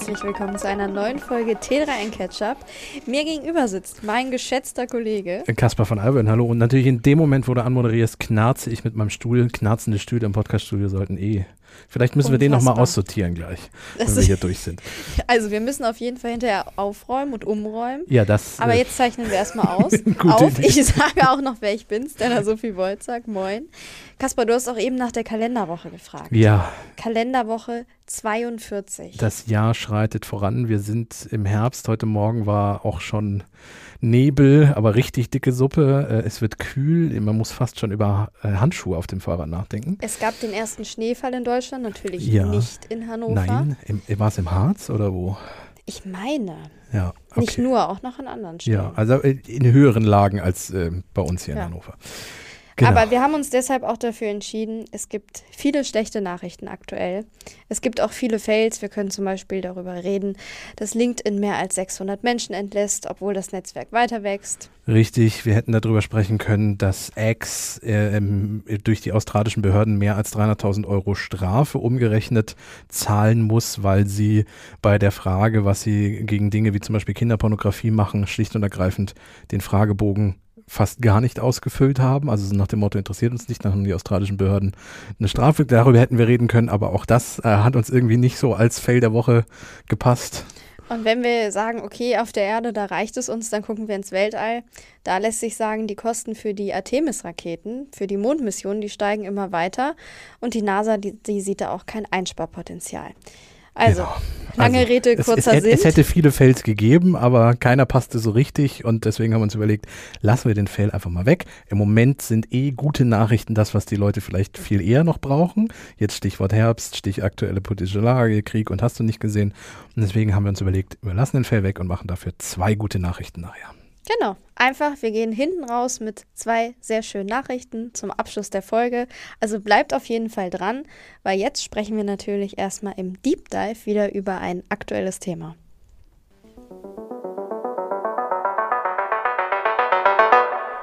herzlich willkommen zu einer neuen Folge T3 in Ketchup. Mir gegenüber sitzt mein geschätzter Kollege Kaspar von Alben, hallo. Und natürlich in dem Moment, wo du anmoderierst, knarze ich mit meinem Stuhl. Knarzende Stühle im Podcaststudio sollten eh. Vielleicht müssen wir den nochmal aussortieren gleich, Das wenn wir ist- hier durch sind. Also wir müssen auf jeden Fall hinterher aufräumen und umräumen. Ja, das. Aber äh, jetzt zeichnen wir erstmal aus. Auf. Idee. Ich sage auch noch, wer ich bin. Stella Sophie Wolz sagt Moin. Kaspar, du hast auch eben nach der Kalenderwoche gefragt. Ja, Kalenderwoche 42. das Jahr schreitet voran. Wir sind im Herbst. Heute Morgen war auch schon Nebel, aber richtig dicke Suppe. Äh, Es wird kühl. Man muss fast schon über äh, Handschuhe auf dem Fahrrad nachdenken. es gab den ersten Schneefall in Deutschland, natürlich Ja. nicht in Hannover. Nein, im, war es im Harz oder wo? Ich meine, Ja, nicht okay. nur, auch noch an anderen Stellen. Ja, also äh, in höheren Lagen als äh, bei uns hier Ja. in Hannover. Genau. Aber wir haben uns deshalb auch dafür entschieden, es gibt viele schlechte Nachrichten aktuell. Es gibt auch viele Fails. Wir können zum Beispiel darüber reden, dass LinkedIn mehr als 600 Menschen entlässt, obwohl das Netzwerk weiter wächst. Richtig, wir hätten darüber sprechen können, dass X äh, ähm, durch die australischen Behörden mehr als 300.000 Euro Strafe umgerechnet zahlen muss, weil sie bei der Frage, was sie gegen Dinge wie zum Beispiel Kinderpornografie machen, schlicht und ergreifend den Fragebogen fast gar nicht ausgefüllt haben. Also so nach dem Motto, interessiert uns nicht, dann haben die australischen Behörden eine Strafe. Darüber hätten wir reden können, aber auch das äh, hat uns irgendwie nicht so als Fail der Woche gepasst. Und wenn wir sagen, okay, auf der Erde, da reicht es uns, dann gucken wir ins Weltall. Da lässt sich sagen, die Kosten für die Artemis-Raketen, für die Mondmissionen, die steigen immer weiter. Und die NASA, die, die sieht da auch kein Einsparpotenzial. Also, Genau. lange Also, Rede, es, kurzer es, Sinn. Es hätte viele Fails gegeben, aber keiner passte so richtig und deswegen haben wir uns überlegt, lassen wir den Fail einfach mal weg. Im Moment sind eh gute Nachrichten das, was die Leute vielleicht viel eher noch brauchen. Jetzt Stichwort Herbst, Stich aktuelle politische Lage, Krieg und hast du nicht gesehen. Und deswegen haben wir uns überlegt, wir lassen den Fail weg und machen dafür zwei gute Nachrichten nachher. Genau, einfach, wir gehen hinten raus mit zwei sehr schönen Nachrichten zum Abschluss der Folge. Also bleibt auf jeden Fall dran, weil jetzt sprechen wir natürlich erstmal im Deep Dive wieder über ein aktuelles Thema.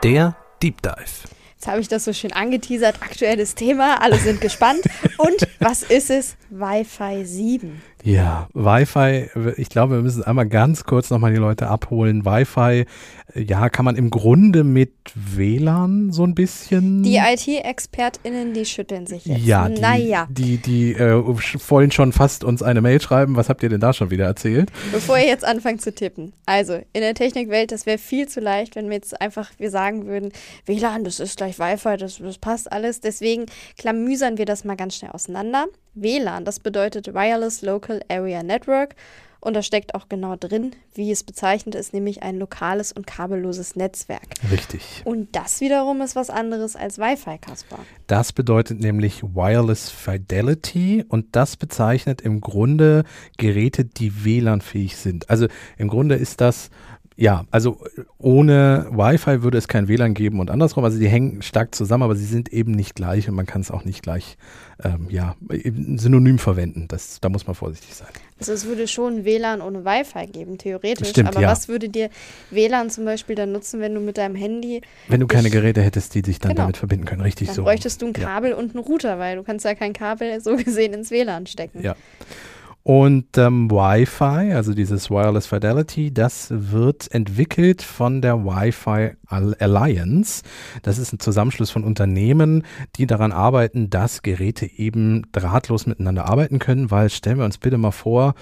Der Deep Dive. Jetzt habe ich das so schön angeteasert, aktuelles Thema, alle sind gespannt. Und was ist es? Wi-Fi 7. Ja, Wi-Fi, ich glaube, wir müssen einmal ganz kurz nochmal die Leute abholen. Wi-Fi, äh, ja, kann man im Grunde mit WLAN so ein bisschen. Die IT-ExpertInnen, die schütteln sich jetzt. Ja, die, naja, die, die äh, wollen schon fast uns eine Mail schreiben. Was habt ihr denn da schon wieder erzählt? bevor ihr jetzt anfangt zu tippen. Also, in der Technikwelt, das wäre viel zu leicht, wenn wir jetzt einfach, wir sagen würden, WLAN, das ist gleich Wi-Fi, das, das passt alles. Deswegen klamüsern wir das mal ganz schnell auseinander. WLAN, das bedeutet Wireless Local Area Network. Und da steckt auch genau drin, wie es bezeichnet ist, nämlich ein lokales und kabelloses Netzwerk. Richtig. Und das wiederum ist was anderes als Wi-Fi, Kaspar. Das bedeutet nämlich Wireless Fidelity und das bezeichnet im Grunde Geräte, die WLAN-fähig sind. Also im Grunde ist das, ja, also ohne Wi-Fi würde es kein WLAN geben und andersrum. Also die hängen stark zusammen, aber sie sind eben nicht gleich und man kann es auch nicht gleich, ähm, ja, synonym verwenden. Das, da muss man vorsichtig sein. Also es würde schon WLAN ohne Wi-Fi geben, theoretisch. Stimmt, aber ja. was würde dir WLAN zum Beispiel dann nutzen, wenn du mit deinem Handy, Wenn du keine Geräte hättest, die sich dann Genau. damit verbinden können. Richtig dann so. bräuchtest du ein Ja. Kabel und einen Router, weil du kannst ja kein Kabel so gesehen ins WLAN stecken. Ja. Und ähm, Wi-Fi, also dieses Wireless Fidelity, das wird entwickelt von der Wi-Fi Al- Alliance. Das ist ein Zusammenschluss von Unternehmen, die daran arbeiten, dass Geräte eben drahtlos miteinander arbeiten können, weil stellen wir uns bitte mal vor,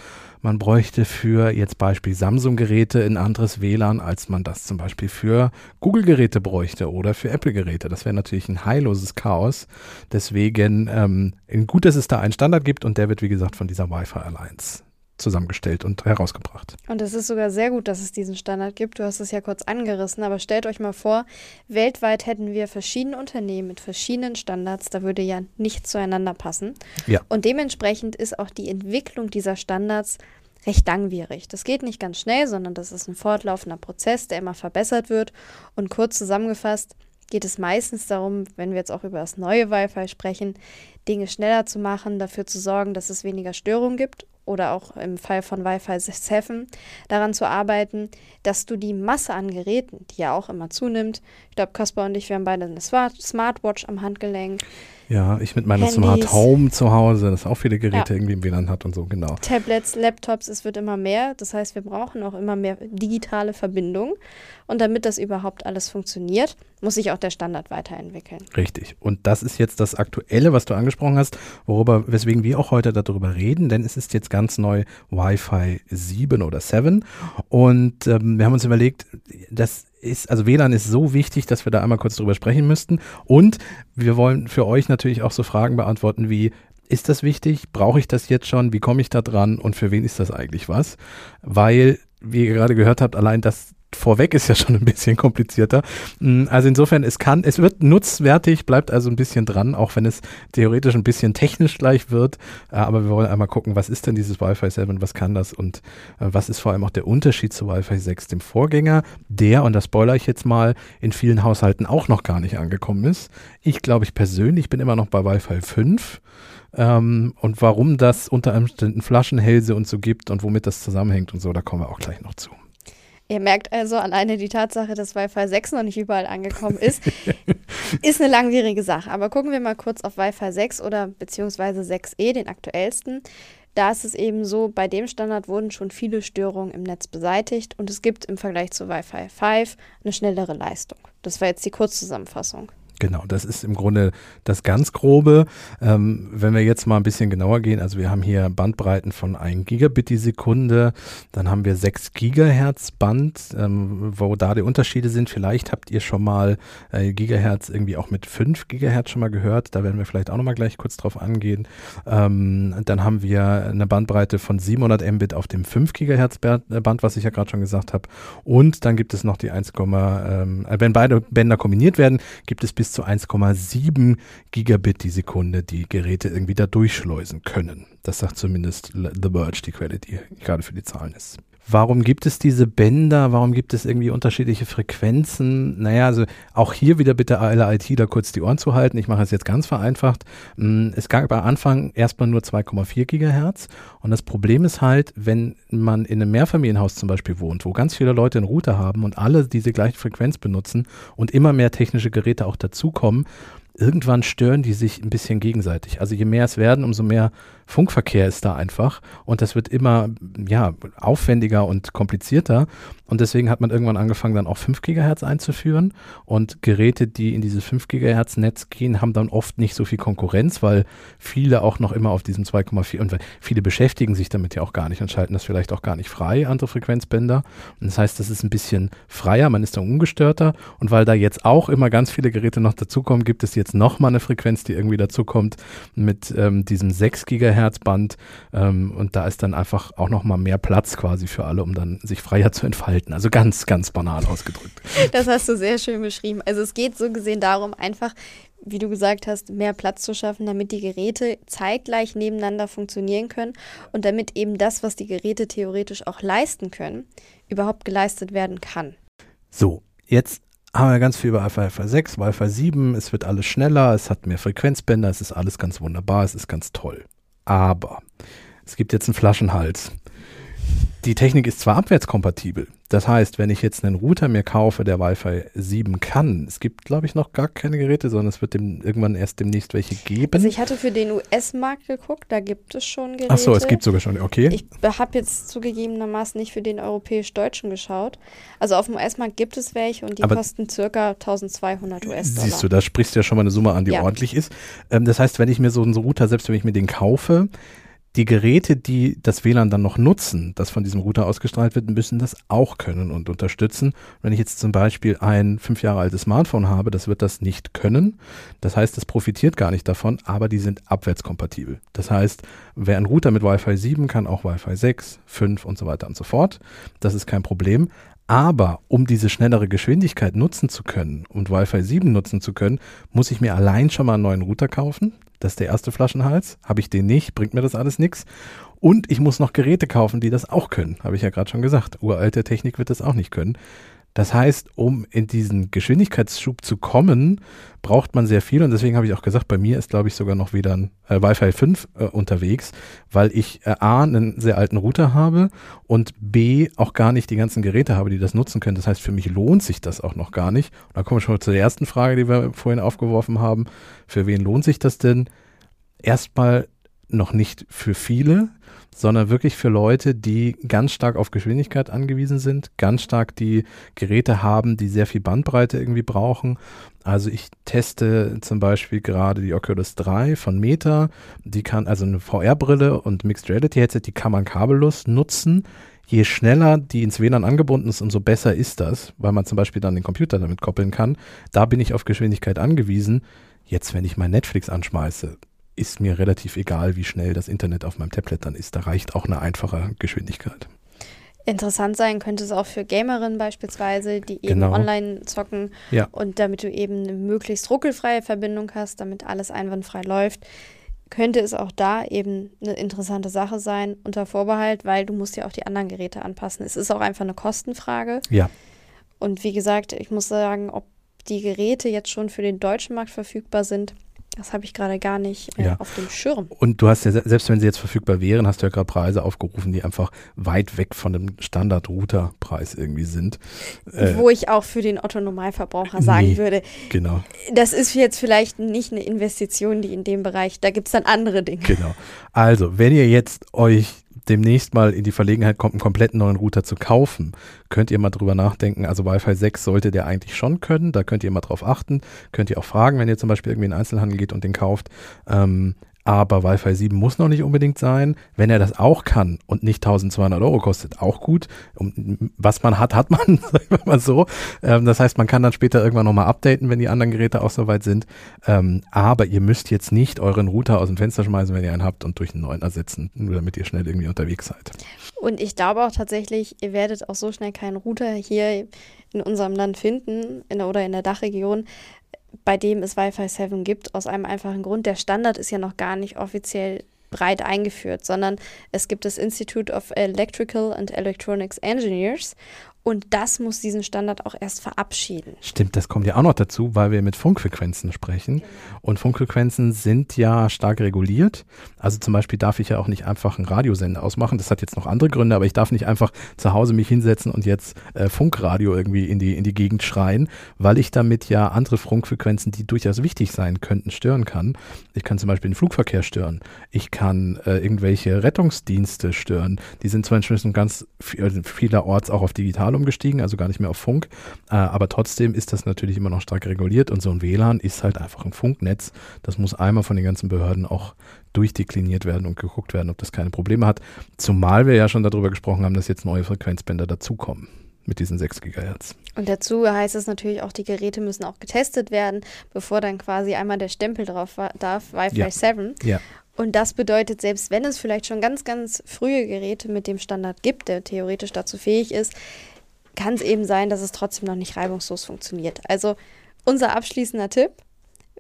man bräuchte für jetzt Beispiel Samsung-Geräte ein anderes WLAN, als man das zum Beispiel für Google-Geräte bräuchte oder für Apple-Geräte. Das wäre natürlich ein heilloses Chaos. Deswegen ähm, gut, dass es da einen Standard gibt und der wird, wie gesagt, von dieser Wi-Fi Alliance zusammengestellt und herausgebracht. Und es ist sogar sehr gut, dass es diesen Standard gibt. Du hast es ja kurz angerissen, aber stellt euch mal vor, weltweit hätten wir verschiedene Unternehmen mit verschiedenen Standards. Da würde ja nichts zueinander passen. Ja. Und dementsprechend ist auch die Entwicklung dieser Standards recht langwierig. Das geht nicht ganz schnell, sondern das ist ein fortlaufender Prozess, der immer verbessert wird. Und kurz zusammengefasst geht es meistens darum, wenn wir jetzt auch über das neue Wi-Fi sprechen, Dinge schneller zu machen, dafür zu sorgen, dass es weniger Störungen gibt oder auch im Fall von Wi-Fi 7 daran zu arbeiten, dass du die Masse an Geräten, die ja auch immer zunimmt, ich glaube, Kaspar und ich, wir haben beide eine Smart Smartwatch am Handgelenk, Ja, ich mit meiner Handys. Smart Home zu Hause, das auch viele Geräte Ja. irgendwie im WLAN hat und so, genau. Tablets, Laptops, es wird immer mehr. Das heißt, wir brauchen auch immer mehr digitale Verbindungen. Und damit das überhaupt alles funktioniert, muss sich auch der Standard weiterentwickeln. Richtig. Und das ist jetzt das Aktuelle, was du angesprochen hast, worüber, weswegen wir auch heute darüber reden, denn es ist jetzt ganz neu Wi-Fi 7 oder 7. Und ähm, wir haben uns überlegt, das ist, also WLAN ist so wichtig, dass wir da einmal kurz drüber sprechen müssten. Und wir wollen für euch natürlich auch so Fragen beantworten wie, ist das wichtig? Brauche ich das jetzt schon? Wie komme ich da dran? Und für wen ist das eigentlich was? Weil, wie ihr gerade gehört habt, allein das vorweg ist ja schon ein bisschen komplizierter. Mm, Also insofern, es kann, es wird nutzwertig, bleibt also ein bisschen dran, auch wenn es theoretisch ein bisschen technisch gleich wird. Äh, Aber wir wollen einmal gucken, was ist denn dieses Wi-Fi 7, was kann das und äh, was ist vor allem auch der Unterschied zu Wi-Fi 6, dem Vorgänger, der, und das spoiler ich jetzt mal, in vielen Haushalten auch noch gar nicht angekommen ist. Ich glaube, ich persönlich bin immer noch bei Wi-Fi 5. Ähm, und warum das unter Umständen Flaschenhälse und so gibt und womit das zusammenhängt und so, da kommen wir auch gleich noch zu. Ihr merkt also alleine die Tatsache, dass Wi-Fi 6 noch nicht überall angekommen ist, ist eine langwierige Sache. Aber gucken wir mal kurz auf Wi-Fi 6 oder beziehungsweise 6E, den aktuellsten. Da ist es eben so, bei dem Standard wurden schon viele Störungen im Netz beseitigt und es gibt im Vergleich zu Wi-Fi 5 eine schnellere Leistung. Das war jetzt die Kurzzusammenfassung. Genau, das ist im Grunde das ganz Grobe. Ähm, wenn wir jetzt mal ein bisschen genauer gehen, also wir haben hier Bandbreiten von 1 Gigabit die Sekunde, dann haben wir 6 Gigahertz Band, ähm, wo da die Unterschiede sind. Vielleicht habt ihr schon mal äh, Gigahertz irgendwie auch mit 5 Gigahertz schon mal gehört, da werden wir vielleicht auch nochmal gleich kurz drauf angehen. Ähm, dann haben wir eine Bandbreite von 700 Mbit auf dem 5 Gigahertz äh, Band, was ich ja gerade schon gesagt habe. Und dann gibt es noch die 1, ähm, äh, wenn beide Bänder kombiniert werden, gibt es bis zu 1,7 Gigabit die Sekunde, die Geräte irgendwie da durchschleusen können. Das sagt zumindest The Verge, die Quelle, die gerade für die Zahlen ist. Warum gibt es diese Bänder? Warum gibt es irgendwie unterschiedliche Frequenzen? Naja, also auch hier wieder bitte alle ITler kurz die Ohren zu halten. Ich mache es jetzt ganz vereinfacht. Mm, Es gab am Anfang erstmal nur 2,4 Gigahertz. Und das Problem ist halt, wenn man in einem Mehrfamilienhaus zum Beispiel wohnt, wo ganz viele Leute einen Router haben und alle diese gleiche Frequenz benutzen und immer mehr technische Geräte auch dazukommen, irgendwann stören die sich ein bisschen gegenseitig. Also je mehr es werden, umso mehr Funkverkehr ist da einfach und das wird immer ja, aufwendiger und komplizierter. Und deswegen hat man irgendwann angefangen dann auch 5 Gigahertz einzuführen. Und Geräte, die in dieses 5 Gigahertz Netz gehen, haben dann oft nicht so viel Konkurrenz, weil viele auch noch immer auf diesem 2,4 und viele beschäftigen sich damit ja auch gar nicht und schalten das vielleicht auch gar nicht frei, andere Frequenzbänder. Und das heißt, das ist ein bisschen freier, man ist dann ungestörter. Und weil da jetzt auch immer ganz viele Geräte noch dazukommen, gibt es jetzt nochmal eine Frequenz, die irgendwie dazukommt mit ähm, diesem 6 Gigahertz Band ähm, und da ist dann einfach auch nochmal mehr Platz quasi für alle, um dann sich freier zu entfalten. Also ganz, ganz banal ausgedrückt. Das hast du sehr schön beschrieben. Also es geht so gesehen darum, einfach, wie du gesagt hast, mehr Platz zu schaffen, damit die Geräte zeitgleich nebeneinander funktionieren können und damit eben das, was die Geräte theoretisch auch leisten können, überhaupt geleistet werden kann. So, jetzt haben wir ganz viel über Wi-Fi 6, Wi-Fi 7, es wird alles schneller, es hat mehr Frequenzbänder, es ist alles ganz wunderbar, es ist ganz toll. Aber es gibt jetzt einen Flaschenhals. Die Technik ist zwar abwärtskompatibel, das heißt, wenn ich jetzt einen Router mir kaufe, der Wi-Fi 7 kann, es gibt, glaube ich, noch gar keine Geräte, sondern es wird dem, irgendwann erst demnächst welche geben. Also ich hatte für den US-Markt geguckt, da gibt es schon Geräte. Ach so, es gibt sogar schon, okay. Ich habe jetzt zugegebenermaßen nicht für den europäisch-deutschen geschaut. Also auf dem US-Markt gibt es welche und die Aber- kosten circa 1200 US-Dollar. Siehst du, da sprichst du ja schon mal eine Summe an, die Ja. ordentlich ist. Ähm, das heißt, wenn ich mir so einen Router, selbst wenn ich mir den kaufe, die Geräte, die das WLAN dann noch nutzen, das von diesem Router ausgestrahlt wird, müssen das auch können und unterstützen. Wenn ich jetzt zum Beispiel ein fünf Jahre altes Smartphone habe, das wird das nicht können. Das heißt, es profitiert gar nicht davon, aber die sind abwärtskompatibel. Das heißt, wer einen Router mit Wi-Fi 7 kann auch Wi-Fi 6, 5 und so weiter und so fort. Das ist kein Problem. Aber um diese schnellere Geschwindigkeit nutzen zu können und Wi-Fi 7 nutzen zu können, muss ich mir allein schon mal einen neuen Router kaufen. Das ist der erste Flaschenhals. Habe ich den nicht, bringt mir das alles nichts. Und ich muss noch Geräte kaufen, die das auch können. Habe ich ja gerade schon gesagt. Uralte Technik wird das auch nicht können. Das heißt, um in diesen Geschwindigkeitsschub zu kommen, braucht man sehr viel und deswegen habe ich auch gesagt, bei mir ist glaube ich sogar noch wieder ein äh, Wi-Fi 5 äh, unterwegs, weil ich äh, A, einen sehr alten Router habe und B, auch gar nicht die ganzen Geräte habe, die das nutzen können. Das heißt, für mich lohnt sich das auch noch gar nicht. Und da kommen wir schon zur ersten Frage, die wir vorhin aufgeworfen haben. Für wen lohnt sich das denn? Erstmal noch nicht für viele, sondern wirklich für Leute, die ganz stark auf Geschwindigkeit angewiesen sind, ganz stark die Geräte haben, die sehr viel Bandbreite irgendwie brauchen. Also ich teste zum Beispiel gerade die Oculus 3 von Meta, die kann also eine VR-Brille und Mixed Reality Headset, die kann man kabellos nutzen. Je schneller die ins WLAN angebunden ist, umso besser ist das, weil man zum Beispiel dann den Computer damit koppeln kann. Da bin ich auf Geschwindigkeit angewiesen. Jetzt, wenn ich mein Netflix anschmeiße, ist mir relativ egal, wie schnell das Internet auf meinem Tablet dann ist. Da reicht auch eine einfache Geschwindigkeit. Interessant sein könnte es auch für Gamerinnen beispielsweise, die eben genau. online zocken ja. und damit du eben eine möglichst ruckelfreie Verbindung hast, damit alles einwandfrei läuft, könnte es auch da eben eine interessante Sache sein, unter Vorbehalt, weil du musst ja auch die anderen Geräte anpassen. Es ist auch einfach eine Kostenfrage. Ja. Und wie gesagt, ich muss sagen, ob die Geräte jetzt schon für den deutschen Markt verfügbar sind, das habe ich gerade gar nicht äh, ja. auf dem Schirm. Und du hast ja, selbst wenn sie jetzt verfügbar wären, hast du ja gerade Preise aufgerufen, die einfach weit weg von dem Standard-Router-Preis irgendwie sind. Äh, Wo ich auch für den Otto-Normalverbraucher sagen nee, würde, genau. das ist jetzt vielleicht nicht eine Investition, die in dem Bereich, da gibt es dann andere Dinge. Genau. Also, wenn ihr jetzt euch demnächst mal in die Verlegenheit kommt, einen kompletten neuen Router zu kaufen, könnt ihr mal drüber nachdenken. Also Wi-Fi 6 sollte der eigentlich schon können. Da könnt ihr mal drauf achten. Könnt ihr auch fragen, wenn ihr zum Beispiel irgendwie in den Einzelhandel geht und den kauft. Ähm, aber Wi-Fi 7 muss noch nicht unbedingt sein. Wenn er das auch kann und nicht 1200 Euro kostet, auch gut. Um, was man hat, hat man, sagen wir mal so. Ähm, das heißt, man kann dann später irgendwann nochmal updaten, wenn die anderen Geräte auch soweit sind. Ähm, aber ihr müsst jetzt nicht euren Router aus dem Fenster schmeißen, wenn ihr einen habt und durch einen neuen ersetzen, nur damit ihr schnell irgendwie unterwegs seid. Und ich glaube auch tatsächlich, ihr werdet auch so schnell keinen Router hier in unserem Land finden in der, oder in der Dachregion, bei dem es Wi-Fi 7 gibt, aus einem einfachen Grund. Der Standard ist ja noch gar nicht offiziell breit eingeführt, sondern es gibt das Institute of Electrical and Electronics Engineers und das muss diesen Standard auch erst verabschieden. Stimmt, das kommt ja auch noch dazu, weil wir mit Funkfrequenzen sprechen. Genau. Und Funkfrequenzen sind ja stark reguliert. Also zum Beispiel darf ich ja auch nicht einfach einen Radiosender ausmachen. Das hat jetzt noch andere Gründe, aber ich darf nicht einfach zu Hause mich hinsetzen und jetzt äh, Funkradio irgendwie in die, in die Gegend schreien, weil ich damit ja andere Funkfrequenzen, die durchaus wichtig sein könnten, stören kann. Ich kann zum Beispiel den Flugverkehr stören. Ich kann äh, irgendwelche Rettungsdienste stören. Die sind zwar inzwischen ganz vielerorts auch auf digital umgestiegen, also gar nicht mehr auf Funk. Äh, aber trotzdem ist das natürlich immer noch stark reguliert und so ein WLAN ist halt einfach ein Funknetz. Das muss einmal von den ganzen Behörden auch durchdekliniert werden und geguckt werden, ob das keine Probleme hat. Zumal wir ja schon darüber gesprochen haben, dass jetzt neue Frequenzbänder dazukommen mit diesen 6 Gigahertz. Und dazu heißt es natürlich auch, die Geräte müssen auch getestet werden, bevor dann quasi einmal der Stempel drauf darf, Wi-Fi ja. 7. Ja. Und das bedeutet, selbst wenn es vielleicht schon ganz, ganz frühe Geräte mit dem Standard gibt, der theoretisch dazu fähig ist, kann es eben sein, dass es trotzdem noch nicht reibungslos funktioniert. Also unser abschließender Tipp,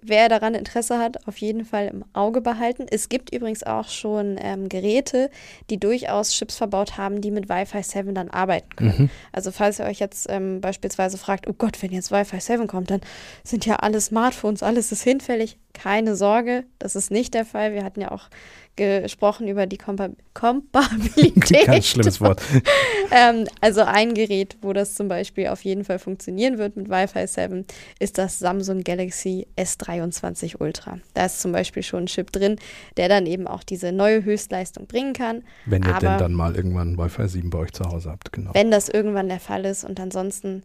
wer daran Interesse hat, auf jeden Fall im Auge behalten. Es gibt übrigens auch schon ähm, Geräte, die durchaus Chips verbaut haben, die mit Wi-Fi 7 dann arbeiten können. Mhm. Also falls ihr euch jetzt ähm, beispielsweise fragt, oh Gott, wenn jetzt Wi-Fi 7 kommt, dann sind ja alle Smartphones, alles ist hinfällig. Keine Sorge, das ist nicht der Fall. Wir hatten ja auch gesprochen über die Kompa Kompatibilität. Ganz schlimmes Wort. ähm, also ein Gerät, wo das zum Beispiel auf jeden Fall funktionieren wird mit Wi-Fi 7, ist das Samsung Galaxy S23 Ultra. Da ist zum Beispiel schon ein Chip drin, der dann eben auch diese neue Höchstleistung bringen kann. Wenn ihr denn dann mal irgendwann Wi-Fi 7 bei euch zu Hause habt, genau. Wenn das irgendwann der Fall ist und ansonsten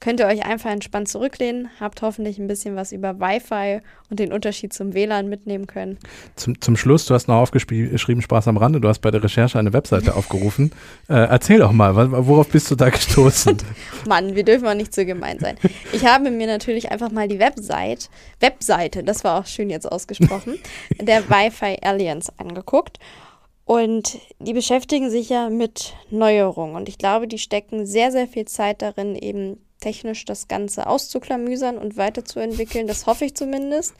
könnt ihr euch einfach entspannt zurücklehnen, habt hoffentlich ein bisschen was über Wi-Fi und den Unterschied zum WLAN mitnehmen können. Zum, zum Schluss, du hast noch aufgeschrieben, Spaß am Rande, du hast bei der Recherche eine Webseite aufgerufen. Äh, erzähl doch mal, worauf bist du da gestoßen? Mann, wir dürfen auch nicht zu gemein sein. Ich habe mir natürlich einfach mal die Website, Webseite, das war auch schön jetzt ausgesprochen, der Wi-Fi Alliance angeguckt. Und die beschäftigen sich ja mit Neuerungen. Und ich glaube, die stecken sehr, sehr viel Zeit darin, eben technisch das Ganze auszuklamüsern und weiterzuentwickeln. Das hoffe ich zumindest.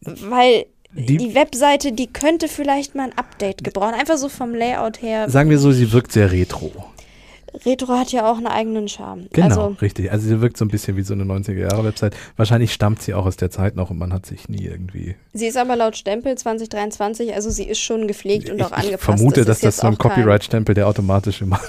Weil die, die, Webseite, die könnte vielleicht mal ein Update gebrauchen. Einfach so vom Layout her. Sagen wir so, sie wirkt sehr retro. Retro hat ja auch einen eigenen Charme. Genau, also, richtig. Also sie wirkt so ein bisschen wie so eine 90er-Jahre-Website. Wahrscheinlich stammt sie auch aus der Zeit noch und man hat sich nie irgendwie. Sie ist aber laut Stempel 2023, also sie ist schon gepflegt und auch ich angepasst. vermute, Es dass das so ein Copyright-Stempel, der automatisch immer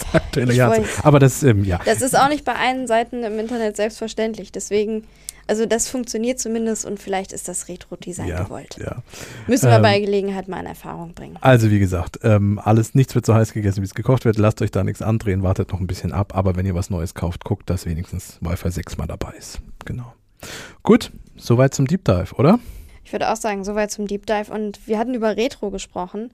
wollt- ist. Aber das, ähm, ja. Das ist auch nicht bei allen Seiten im Internet selbstverständlich. Deswegen, also das funktioniert zumindest und vielleicht ist das Retro-Design ja, gewollt. ja. Müssen wir Ähm, bei Gelegenheit mal in Erfahrung bringen. Also wie gesagt, ähm, alles, nichts wird so heiß gegessen, wie es gekocht wird. Lasst euch da nichts andrehen, wartet noch ein bisschen ab. Aber wenn ihr was Neues kauft, guckt, dass wenigstens Wi-Fi 6 mal dabei ist. Genau. Gut, soweit zum Deep Dive, oder? Ich würde auch sagen, soweit zum Deep Dive. Und wir hatten über Retro gesprochen.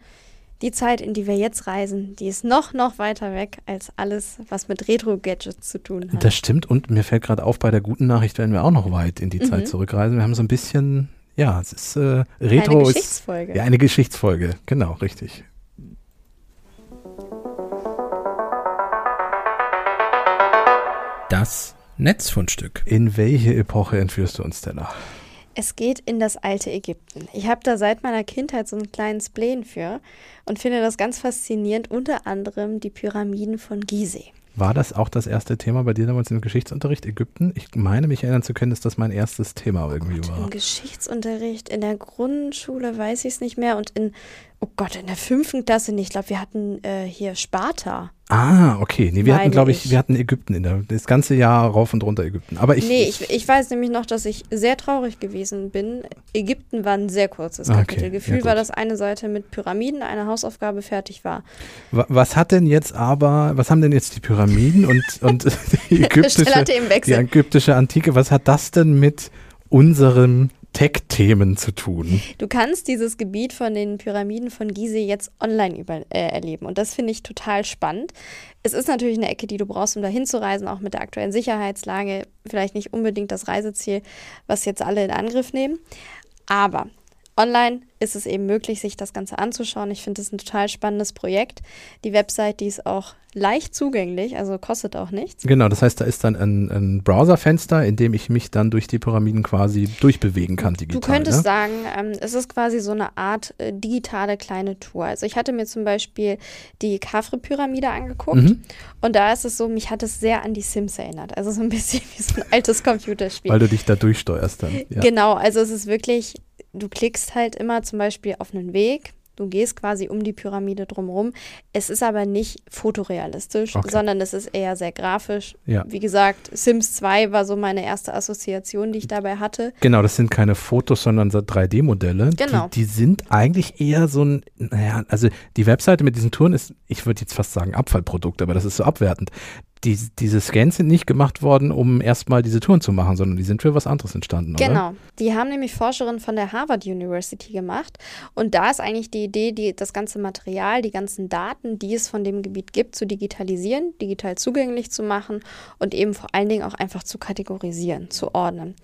Die Zeit, in die wir jetzt reisen, die ist noch, noch weiter weg als alles, was mit Retro-Gadgets zu tun hat. Das stimmt und mir fällt gerade auf, bei der guten Nachricht werden wir auch noch weit in die Mhm. Zeit zurückreisen. Wir haben so ein bisschen, ja, es ist äh, Retro Eine ist Geschichtsfolge. ja eine Geschichtsfolge, genau, richtig. Das Netzfundstück. In welche Epoche entführst du uns, Stella? Es geht in das alte Ägypten. Ich habe da seit meiner Kindheit so einen kleinen Spleen für und finde das ganz faszinierend, unter anderem die Pyramiden von Gizeh. War das auch das erste Thema bei dir damals im Geschichtsunterricht, Ägypten? Ich meine mich erinnern zu können, dass das mein erstes Thema irgendwie war. Im Geschichtsunterricht, in der Grundschule weiß ich es nicht mehr und in, oh Gott, in der fünften Klasse nicht. Ich glaube, wir hatten äh, hier Sparta. Ah, okay. Nee, wir hatten, glaube ich, ich. wir hatten Ägypten in der, das ganze Jahr rauf und runter Ägypten. Aber ich, nee, ich, ich weiß nämlich noch, dass ich sehr traurig gewesen bin. Ägypten war ein sehr kurzes Okay, Kapitel. ja Gefühl gut. war das eine Seite mit Pyramiden, eine Hausaufgabe fertig war. Wa- Was hat denn jetzt aber, was haben denn jetzt die Pyramiden und, und die ägyptische, die ägyptische Antike, was hat das denn mit unseren Tech-Themen zu tun? Du kannst dieses Gebiet von den Pyramiden von Gizeh jetzt online über, äh, erleben. Und das finde ich total spannend. Es ist natürlich eine Ecke, die du brauchst, um da hinzureisen, auch mit der aktuellen Sicherheitslage. Vielleicht nicht unbedingt das Reiseziel, was jetzt alle in Angriff nehmen. Aber online ist es eben möglich, sich das Ganze anzuschauen. Ich finde es ein total spannendes Projekt. Die Website, die ist auch leicht zugänglich, also kostet auch nichts. Genau, das heißt, da ist dann ein, ein Browserfenster, in dem ich mich dann durch die Pyramiden quasi durchbewegen kann digital. Du könntest ne? sagen, ähm, es ist quasi so eine Art äh, digitale kleine Tour. Also ich hatte mir zum Beispiel die Khafre-Pyramide angeguckt Mhm. und da ist es so, mich hat es sehr an die Sims erinnert. Also so ein bisschen wie so ein altes Computerspiel. Weil du dich da durchsteuerst dann. Ja. Genau, also es ist wirklich, du klickst halt immer zum Beispiel auf einen Weg. Du gehst quasi um die Pyramide drumherum. Es ist aber nicht fotorealistisch, Okay. sondern es ist eher sehr grafisch. Ja. Wie gesagt, Sims 2 war so meine erste Assoziation, die ich dabei hatte. Genau, das sind keine Fotos, sondern so 3D-Modelle. Genau. Die, die sind eigentlich eher so ein, naja, also die Webseite mit diesen Touren ist, ich würde jetzt fast sagen Abfallprodukt, aber das ist so abwertend. Die, diese Scans sind nicht gemacht worden, um erstmal diese Touren zu machen, sondern die sind für was anderes entstanden, oder? Genau. Die haben nämlich Forscherinnen von der Harvard University gemacht. Und da ist eigentlich die Idee, die, das ganze Material, die ganzen Daten, die es von dem Gebiet gibt, zu digitalisieren, digital zugänglich zu machen und eben vor allen Dingen auch einfach zu kategorisieren, zu ordnen.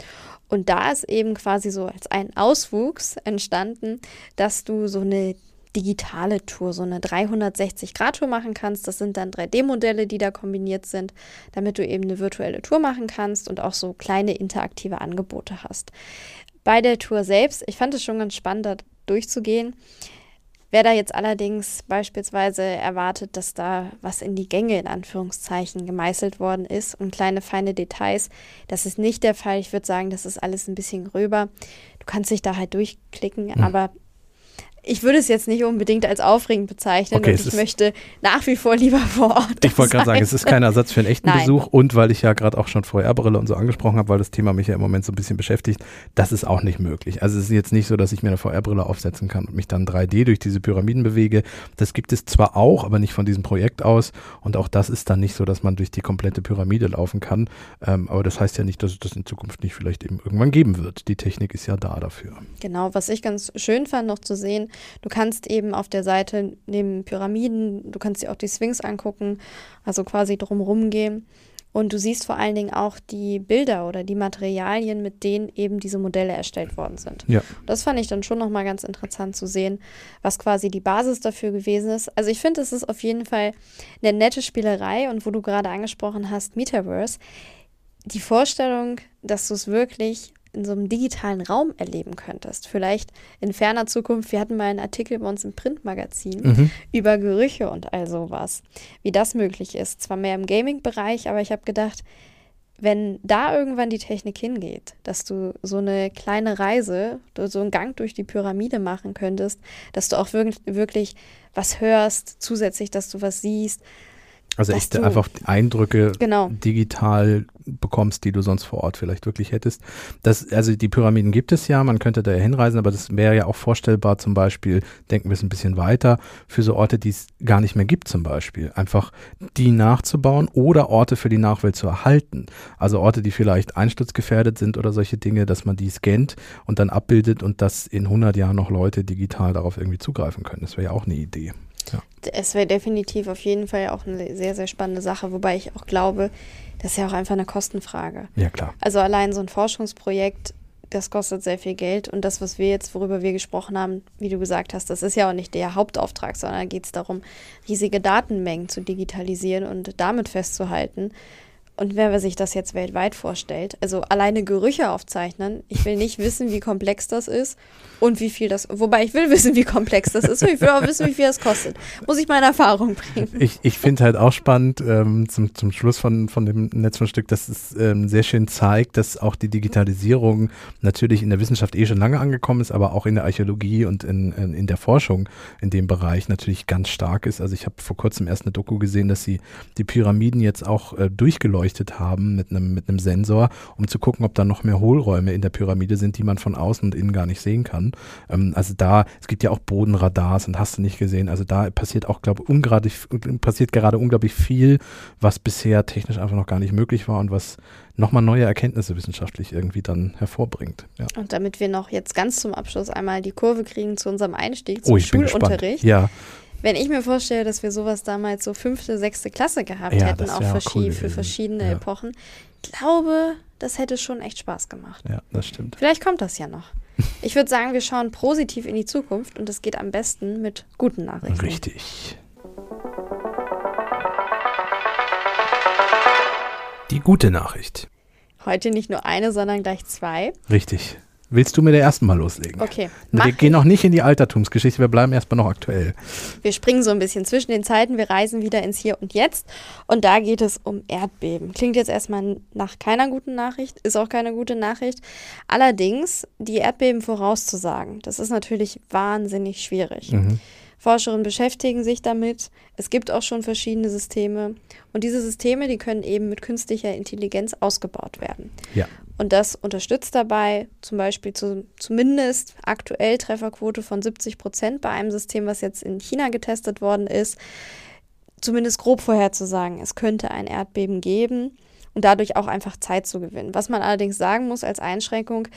Und da ist eben quasi so als ein Auswuchs entstanden, dass du so eine digitale Tour, so eine 360-Grad-Tour machen kannst. Das sind dann 3D-Modelle, die da kombiniert sind, damit du eben eine virtuelle Tour machen kannst und auch so kleine interaktive Angebote hast. Bei der Tour selbst, ich fand es schon ganz spannend, da durchzugehen. Wer da jetzt allerdings beispielsweise erwartet, dass da was in die Gänge in Anführungszeichen gemeißelt worden ist und kleine feine Details, das ist nicht der Fall. Ich würde sagen, das ist alles ein bisschen gröber. Du kannst dich da halt durchklicken, Hm. aber ich würde es jetzt nicht unbedingt als aufregend bezeichnen Okay, und ich möchte nach wie vor lieber vor Ort. Ich wollte gerade sagen, es ist kein Ersatz für einen echten Nein. Besuch und weil ich ja gerade auch schon VR-Brille und so angesprochen habe, weil das Thema mich ja im Moment so ein bisschen beschäftigt, das ist auch nicht möglich. Also es ist jetzt nicht so, dass ich mir eine VR-Brille aufsetzen kann und mich dann 3D durch diese Pyramiden bewege. Das gibt es zwar auch, aber nicht von diesem Projekt aus und auch das ist dann nicht so, dass man durch die komplette Pyramide laufen kann. Ähm, aber das heißt ja nicht, dass es das in Zukunft nicht vielleicht eben irgendwann geben wird. Die Technik ist ja da dafür. Genau, was ich ganz schön fand noch zu sehen, du kannst eben auf der Seite neben Pyramiden, du kannst dir auch die Sphinx angucken, also quasi drumherum gehen. Und du siehst vor allen Dingen auch die Bilder oder die Materialien, mit denen eben diese Modelle erstellt worden sind. Ja. Das fand ich dann schon nochmal ganz interessant zu sehen, was quasi die Basis dafür gewesen ist. Also ich finde, es ist auf jeden Fall eine nette Spielerei und wo du gerade angesprochen hast, Metaverse, die Vorstellung, dass du es wirklich in so einem digitalen Raum erleben könntest. Vielleicht in ferner Zukunft, wir hatten mal einen Artikel bei uns im Printmagazin mhm. über Gerüche und all sowas, wie das möglich ist. Zwar mehr im Gaming-Bereich, aber ich habe gedacht, wenn da irgendwann die Technik hingeht, dass du so eine kleine Reise, so einen Gang durch die Pyramide machen könntest, dass du auch wirklich, wirklich was hörst, zusätzlich, dass du was siehst, also echt einfach Eindrücke genau. digital bekommst, die du sonst vor Ort vielleicht wirklich hättest. Das, also die Pyramiden gibt es ja, man könnte da ja hinreisen, aber das wäre ja auch vorstellbar, zum Beispiel, denken wir es ein bisschen weiter, für so Orte, die es gar nicht mehr gibt, zum Beispiel. Einfach die nachzubauen oder Orte für die Nachwelt zu erhalten. Also Orte, die vielleicht einsturzgefährdet sind oder solche Dinge, dass man die scannt und dann abbildet und dass in 100 Jahren noch Leute digital darauf irgendwie zugreifen können. Das wäre ja auch eine Idee. Ja. Es wäre definitiv auf jeden Fall auch eine sehr, sehr spannende Sache, wobei ich auch glaube, das ist ja auch einfach eine Kostenfrage. Ja, klar. Also allein so ein Forschungsprojekt, das kostet sehr viel Geld und das, was wir jetzt, worüber wir gesprochen haben, wie du gesagt hast, das ist ja auch nicht der Hauptauftrag, sondern da geht es darum, riesige Datenmengen zu digitalisieren und damit festzuhalten, und wenn man sich das jetzt weltweit vorstellt, also alleine Gerüche aufzeichnen, ich will nicht wissen, wie komplex das ist und wie viel das, wobei ich will wissen, wie komplex das ist und ich will auch wissen, wie viel das kostet. Muss ich meine Erfahrung bringen. Ich, ich finde halt auch spannend ähm, zum, zum Schluss von, von dem Netzwerkstück, dass es ähm, sehr schön zeigt, dass auch die Digitalisierung natürlich in der Wissenschaft eh schon lange angekommen ist, aber auch in der Archäologie und in, in, in der Forschung in dem Bereich natürlich ganz stark ist. Also ich habe vor kurzem erst eine Doku gesehen, dass sie die Pyramiden jetzt auch äh, durchgeleuchtet beleuchtet haben mit einem, mit einem Sensor, um zu gucken, ob da noch mehr Hohlräume in der Pyramide sind, die man von außen und innen gar nicht sehen kann. Ähm, also da, es gibt ja auch Bodenradars und hast du nicht gesehen. Also da passiert auch, glaube ich, passiert gerade unglaublich viel, was bisher technisch einfach noch gar nicht möglich war und was nochmal neue Erkenntnisse wissenschaftlich irgendwie dann hervorbringt. Ja. Und damit wir noch jetzt ganz zum Abschluss einmal die Kurve kriegen zu unserem Einstieg zum oh, Schulunterricht. Ja. Wenn ich mir vorstelle, dass wir sowas damals so fünfte, sechste Klasse gehabt ja, hätten, auch für, cool für verschiedene ja. Epochen, glaube, das hätte schon echt Spaß gemacht. Ja, das stimmt. Vielleicht kommt das ja noch. Ich würde sagen, wir schauen positiv in die Zukunft und es geht am besten mit guten Nachrichten. Richtig. Die gute Nachricht. Heute nicht nur eine, sondern gleich zwei. Richtig. Willst du mit der ersten mal loslegen? Okay. Wir gehen noch nicht in die Altertumsgeschichte, wir bleiben erstmal noch aktuell. Wir springen so ein bisschen zwischen den Zeiten, wir reisen wieder ins Hier und Jetzt und da geht es um Erdbeben. Klingt jetzt erstmal nach keiner guten Nachricht, ist auch keine gute Nachricht. Allerdings, die Erdbeben vorauszusagen, das ist natürlich wahnsinnig schwierig. Mhm. Forscherinnen beschäftigen sich damit. Es gibt auch schon verschiedene Systeme. Und diese Systeme, die können eben mit künstlicher Intelligenz ausgebaut werden. Ja. Und das unterstützt dabei zum Beispiel zu, zumindest aktuell Trefferquote von 70 Prozent bei einem System, was jetzt in China getestet worden ist, zumindest grob vorherzusagen, es könnte ein Erdbeben geben und dadurch auch einfach Zeit zu gewinnen. Was man allerdings sagen muss als Einschränkung,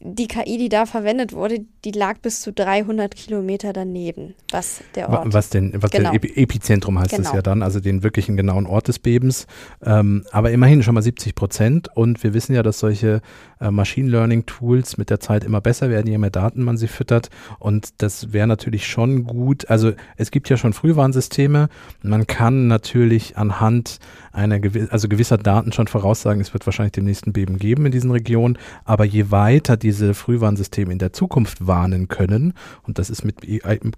die KI, die da verwendet wurde, die lag bis zu 300 Kilometer daneben, was der Ort. Was denn, was genau. der Epizentrum heißt genau. es ja dann, also den wirklichen genauen Ort des Bebens. Ähm, aber immerhin schon mal 70 Prozent. Und wir wissen ja, dass solche äh, Machine Learning Tools mit der Zeit immer besser werden, je mehr Daten man sie füttert. Und das wäre natürlich schon gut. Also es gibt ja schon Frühwarnsysteme. Man kann natürlich anhand einer gewiss, also gewisser Daten schon voraussagen, es wird wahrscheinlich den nächsten Beben geben in diesen Regionen. Aber je weiter diese Frühwarnsysteme in der Zukunft warnen können, und das ist mit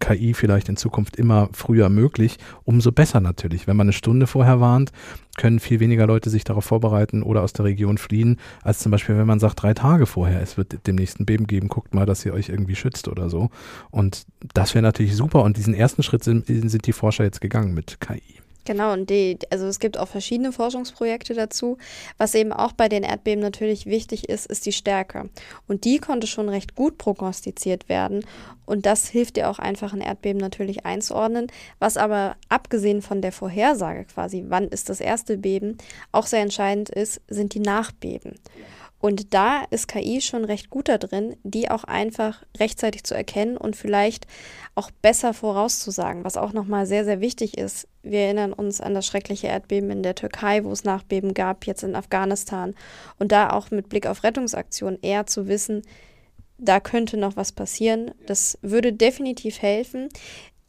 KI vielleicht in Zukunft immer früher möglich, umso besser natürlich. Wenn man eine Stunde vorher warnt, können viel weniger Leute sich darauf vorbereiten oder aus der Region fliehen, als zum Beispiel, wenn man sagt, drei Tage vorher, es wird dem nächsten Beben geben, guckt mal, dass ihr euch irgendwie schützt oder so. Und das wäre natürlich super. Und diesen ersten Schritt sind, sind die Forscher jetzt gegangen mit KI. Genau, und die, also es gibt auch verschiedene Forschungsprojekte dazu. Was eben auch bei den Erdbeben natürlich wichtig ist, ist die Stärke. Und die konnte schon recht gut prognostiziert werden. Und das hilft dir auch einfach, ein Erdbeben natürlich einzuordnen. Was aber abgesehen von der Vorhersage quasi, wann ist das erste Beben, auch sehr entscheidend ist, sind die Nachbeben. Und da ist KI schon recht gut da drin, die auch einfach rechtzeitig zu erkennen und vielleicht auch besser vorauszusagen, was auch nochmal sehr, sehr wichtig ist. Wir erinnern uns an das schreckliche Erdbeben in der Türkei, wo es Nachbeben gab, jetzt in Afghanistan. Und da auch mit Blick auf Rettungsaktionen eher zu wissen, da könnte noch was passieren. Das würde definitiv helfen.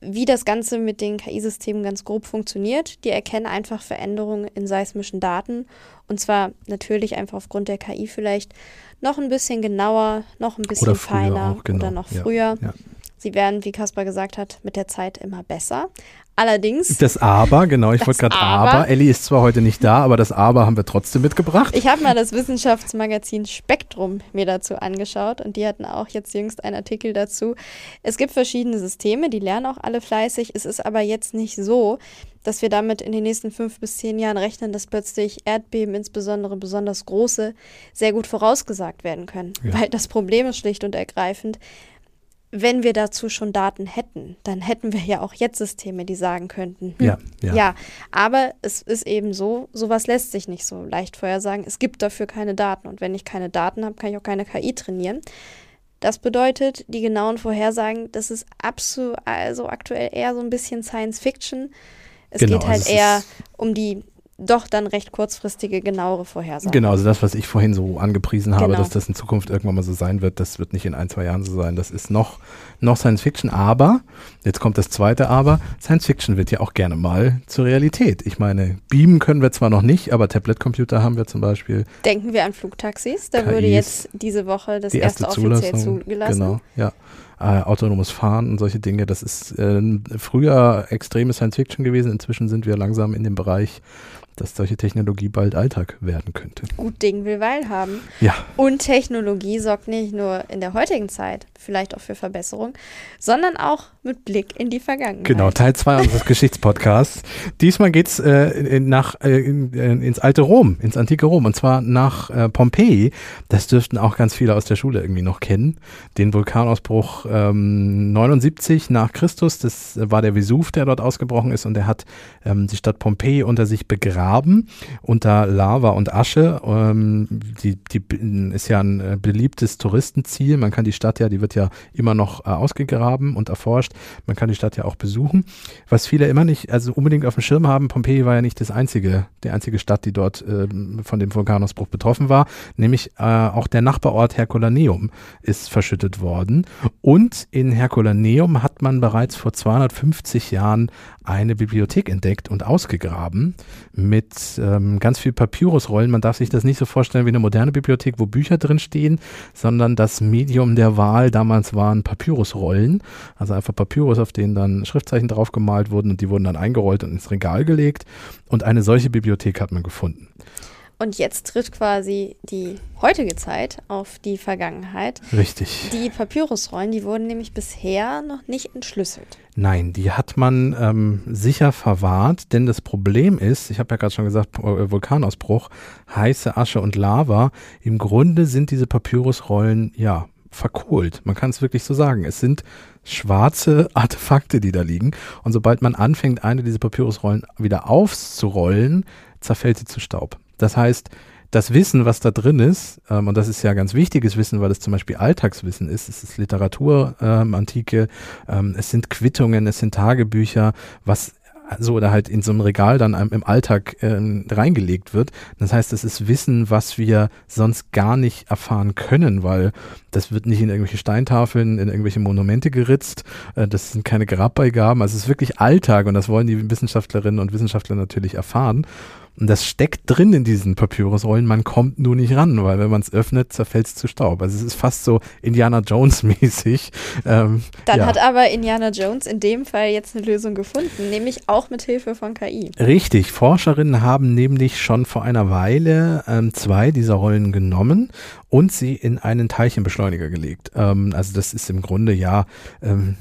Wie das Ganze mit den KI-Systemen ganz grob funktioniert. Die erkennen einfach Veränderungen in seismischen Daten und zwar natürlich einfach aufgrund der KI vielleicht noch ein bisschen genauer, noch ein bisschen feiner auch, genau. oder noch ja, früher. Ja. Sie werden, wie Kaspar gesagt hat, mit der Zeit immer besser. Allerdings. Das Aber, genau, ich wollte gerade Aber. aber. Ellie ist zwar heute nicht da, aber das Aber haben wir trotzdem mitgebracht. Ich habe mal das Wissenschaftsmagazin Spektrum mir dazu angeschaut und die hatten auch jetzt jüngst einen Artikel dazu. Es gibt verschiedene Systeme, die lernen auch alle fleißig. Es ist aber jetzt nicht so, dass wir damit in den nächsten fünf bis zehn Jahren rechnen, dass plötzlich Erdbeben, insbesondere besonders große, sehr gut vorausgesagt werden können. Ja. Weil das Problem ist schlicht und ergreifend, wenn wir dazu schon Daten hätten, dann hätten wir ja auch jetzt Systeme, die sagen könnten, hm, ja, ja. ja, aber es ist eben so, sowas lässt sich nicht so leicht vorhersagen. Es gibt dafür keine Daten und wenn ich keine Daten habe, kann ich auch keine KI trainieren. Das bedeutet, die genauen Vorhersagen, das ist absolut, also aktuell eher so ein bisschen Science Fiction. Es genau, geht halt also eher um die doch dann recht kurzfristige, genauere Vorhersagen. Genau, also das, was ich vorhin so angepriesen habe, genau. dass das in Zukunft irgendwann mal so sein wird, das wird nicht in ein, zwei Jahren so sein. Das ist noch, noch Science Fiction, aber, jetzt kommt das zweite Aber, Science Fiction wird ja auch gerne mal zur Realität. Ich meine, beamen können wir zwar noch nicht, aber Tablet-Computer haben wir zum Beispiel. Denken wir an Flugtaxis, da KIs, würde jetzt diese Woche das die erste, erste offiziell zugelassen. Genau, ja. Äh, autonomes Fahren und solche Dinge. Das ist äh, früher extreme Science Fiction gewesen. Inzwischen sind wir langsam in dem Bereich dass solche Technologie bald Alltag werden könnte. Gut Ding will Weil haben. Ja. Und Technologie sorgt nicht nur in der heutigen Zeit vielleicht auch für Verbesserung, sondern auch mit Blick in die Vergangenheit. Genau, Teil 2 unseres Geschichtspodcasts. Diesmal geht es äh, nach, äh, in, äh, ins alte Rom, ins antike Rom, und zwar nach äh, Pompeji. Das dürften auch ganz viele aus der Schule irgendwie noch kennen. Den Vulkanausbruch ähm, 79 nach Christus, das war der Vesuv, der dort ausgebrochen ist, und er hat ähm, die Stadt Pompeji unter sich begraben, unter Lava und Asche. Ähm, die, die ist ja ein äh, beliebtes Touristenziel. Man kann die Stadt ja, die wird ja immer noch äh, ausgegraben und erforscht. Man kann die Stadt ja auch besuchen. Was viele immer nicht, also unbedingt auf dem Schirm haben, Pompeji war ja nicht das einzige, die einzige Stadt, die dort äh, von dem Vulkanausbruch betroffen war, nämlich äh, auch der Nachbarort Herculaneum ist verschüttet worden. Und in Herculaneum hat man bereits vor 250 Jahren eine Bibliothek entdeckt und ausgegraben mit ähm, ganz viel Papyrusrollen. Man darf sich das nicht so vorstellen wie eine moderne Bibliothek, wo Bücher drin stehen, sondern das Medium der Wahl damals waren Papyrusrollen. Also einfach Papyrus, auf denen dann Schriftzeichen draufgemalt wurden und die wurden dann eingerollt und ins Regal gelegt. Und eine solche Bibliothek hat man gefunden. Und jetzt trifft quasi die heutige Zeit auf die Vergangenheit. Richtig. Die Papyrusrollen, die wurden nämlich bisher noch nicht entschlüsselt. Nein, die hat man ähm, sicher verwahrt, denn das Problem ist, ich habe ja gerade schon gesagt, äh, Vulkanausbruch, heiße Asche und Lava. Im Grunde sind diese Papyrusrollen ja verkohlt. Man kann es wirklich so sagen. Es sind schwarze Artefakte, die da liegen. Und sobald man anfängt, eine dieser Papyrusrollen wieder aufzurollen, zerfällt sie zu Staub. Das heißt, das Wissen, was da drin ist, ähm, und das ist ja ganz wichtiges Wissen, weil es zum Beispiel Alltagswissen ist, es ist Literatur, ähm, Antike, ähm, es sind Quittungen, es sind Tagebücher, was so oder halt in so einem Regal dann im Alltag äh, reingelegt wird. Das heißt, es ist Wissen, was wir sonst gar nicht erfahren können, weil das wird nicht in irgendwelche Steintafeln, in irgendwelche Monumente geritzt. Äh, das sind keine Grabbeigaben. Also es ist wirklich Alltag und das wollen die Wissenschaftlerinnen und Wissenschaftler natürlich erfahren. Und das steckt drin in diesen Papyrusrollen, man kommt nur nicht ran, weil wenn man es öffnet, zerfällt es zu Staub. Also es ist fast so Indiana Jones mäßig. Ähm, Dann ja. hat aber Indiana Jones in dem Fall jetzt eine Lösung gefunden, nämlich auch mit Hilfe von KI. Richtig, Forscherinnen haben nämlich schon vor einer Weile ähm, zwei dieser Rollen genommen und sie in einen Teilchenbeschleuniger gelegt. Ähm, also das ist im Grunde ja ähm,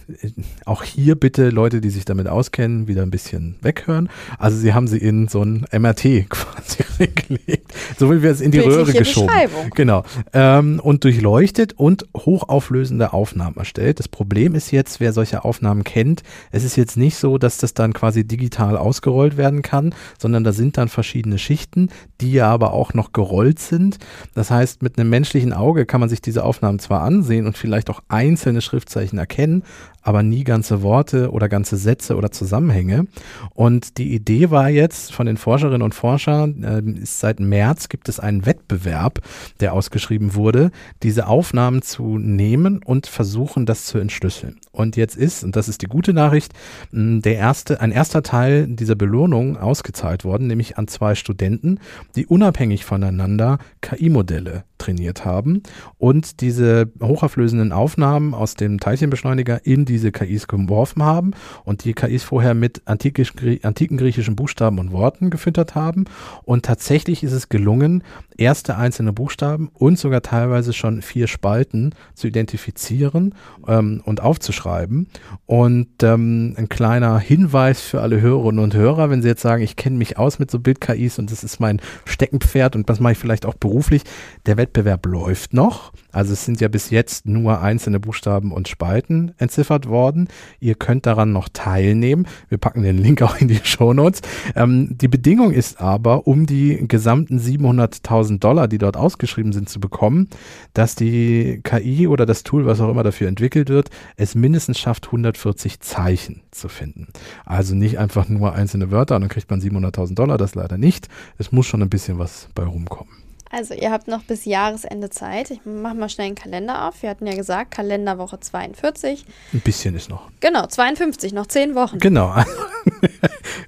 auch hier bitte Leute, die sich damit auskennen, wieder ein bisschen weghören. Also sie haben sie in so ein MRT quasi gelegt, so wie wir es in die Röhre geschoben. Genau. Ähm, und durchleuchtet und hochauflösende Aufnahmen erstellt. Das Problem ist jetzt, wer solche Aufnahmen kennt, es ist jetzt nicht so, dass das dann quasi digital ausgerollt werden kann, sondern da sind dann verschiedene Schichten, die ja aber auch noch gerollt sind. Das heißt, mit einem menschlichen Auge kann man sich diese Aufnahmen zwar ansehen und vielleicht auch einzelne Schriftzeichen erkennen, aber nie ganze Worte oder ganze Sätze oder Zusammenhänge. Und die Idee war jetzt von den Forscherinnen und Forschern, äh, ist seit März gibt es einen Wettbewerb, der ausgeschrieben wurde, diese Aufnahmen zu nehmen und versuchen, das zu entschlüsseln. Und jetzt ist, und das ist die gute Nachricht, der erste, ein erster Teil dieser Belohnung ausgezahlt worden, nämlich an zwei Studenten, die unabhängig voneinander KI-Modelle trainiert haben und diese hochauflösenden Aufnahmen aus dem Teilchenbeschleuniger in diese KIs geworfen haben und die KIs vorher mit antiken griechischen Buchstaben und Worten gefüttert haben. Und tatsächlich ist es gelungen, erste einzelne Buchstaben und sogar teilweise schon vier Spalten zu identifizieren ähm, und aufzuschreiben. Und ähm, ein kleiner Hinweis für alle Hörerinnen und Hörer, wenn Sie jetzt sagen, ich kenne mich aus mit so Bild-KIs und das ist mein Steckenpferd und das mache ich vielleicht auch beruflich, der Wettbewerb läuft noch. Also es sind ja bis jetzt nur einzelne Buchstaben und Spalten entziffert worden. Ihr könnt daran noch teilnehmen. Wir packen den Link auch in die Show Notes. Ähm, die Bedingung ist aber, um die gesamten 700.000 Dollar, die dort ausgeschrieben sind, zu bekommen, dass die KI oder das Tool, was auch immer dafür entwickelt wird, es mindestens schafft, 140 Zeichen zu finden. Also nicht einfach nur einzelne Wörter und dann kriegt man 700.000 Dollar, das leider nicht. Es muss schon ein bisschen was bei rumkommen. Also ihr habt noch bis Jahresende Zeit. Ich mache mal schnell einen Kalender auf. Wir hatten ja gesagt, Kalenderwoche 42. Ein bisschen ist noch. Genau, 52, noch zehn Wochen. Genau.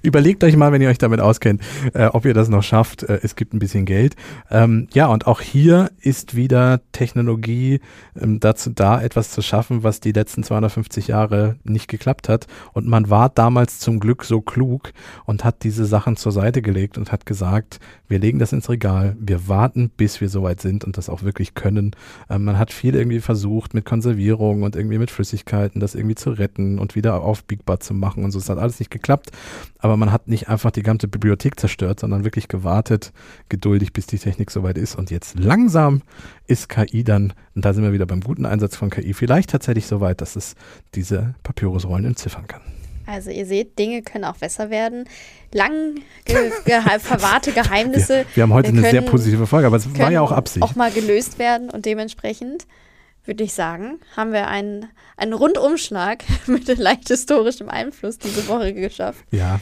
Überlegt euch mal, wenn ihr euch damit auskennt, äh, ob ihr das noch schafft. Äh, es gibt ein bisschen Geld. Ähm, ja, und auch hier ist wieder Technologie ähm, dazu da, etwas zu schaffen, was die letzten 250 Jahre nicht geklappt hat. Und man war damals zum Glück so klug und hat diese Sachen zur Seite gelegt und hat gesagt, wir legen das ins Regal, wir warten, bis wir soweit sind und das auch wirklich können. Ähm, man hat viel irgendwie versucht mit Konservierung und irgendwie mit Flüssigkeiten, das irgendwie zu retten und wieder aufbiegbar zu machen und so. Es hat alles nicht geklappt, aber man hat nicht einfach die ganze Bibliothek zerstört, sondern wirklich gewartet, geduldig, bis die Technik soweit ist. Und jetzt langsam ist KI dann, und da sind wir wieder beim guten Einsatz von KI, vielleicht tatsächlich so weit, dass es diese Papyrusrollen entziffern kann. Also ihr seht, Dinge können auch besser werden. Lang ge ge verwahrte Geheimnisse. Wir, wir haben heute eine sehr positive Folge, aber es war ja auch Absicht. Auch mal gelöst werden und dementsprechend würde ich sagen, haben wir einen, einen Rundumschlag mit leicht historischem Einfluss diese Woche geschafft. Ja,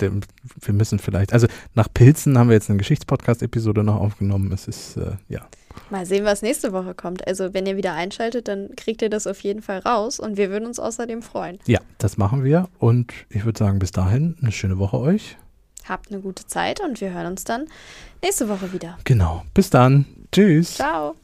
wir müssen vielleicht, also nach Pilzen haben wir jetzt eine Geschichtspodcast-Episode noch aufgenommen. Es ist, äh, ja. Mal sehen, was nächste Woche kommt. Also, wenn ihr wieder einschaltet, dann kriegt ihr das auf jeden Fall raus und wir würden uns außerdem freuen. Ja, das machen wir und ich würde sagen, bis dahin eine schöne Woche euch. Habt eine gute Zeit und wir hören uns dann nächste Woche wieder. Genau. Bis dann. Tschüss. Ciao.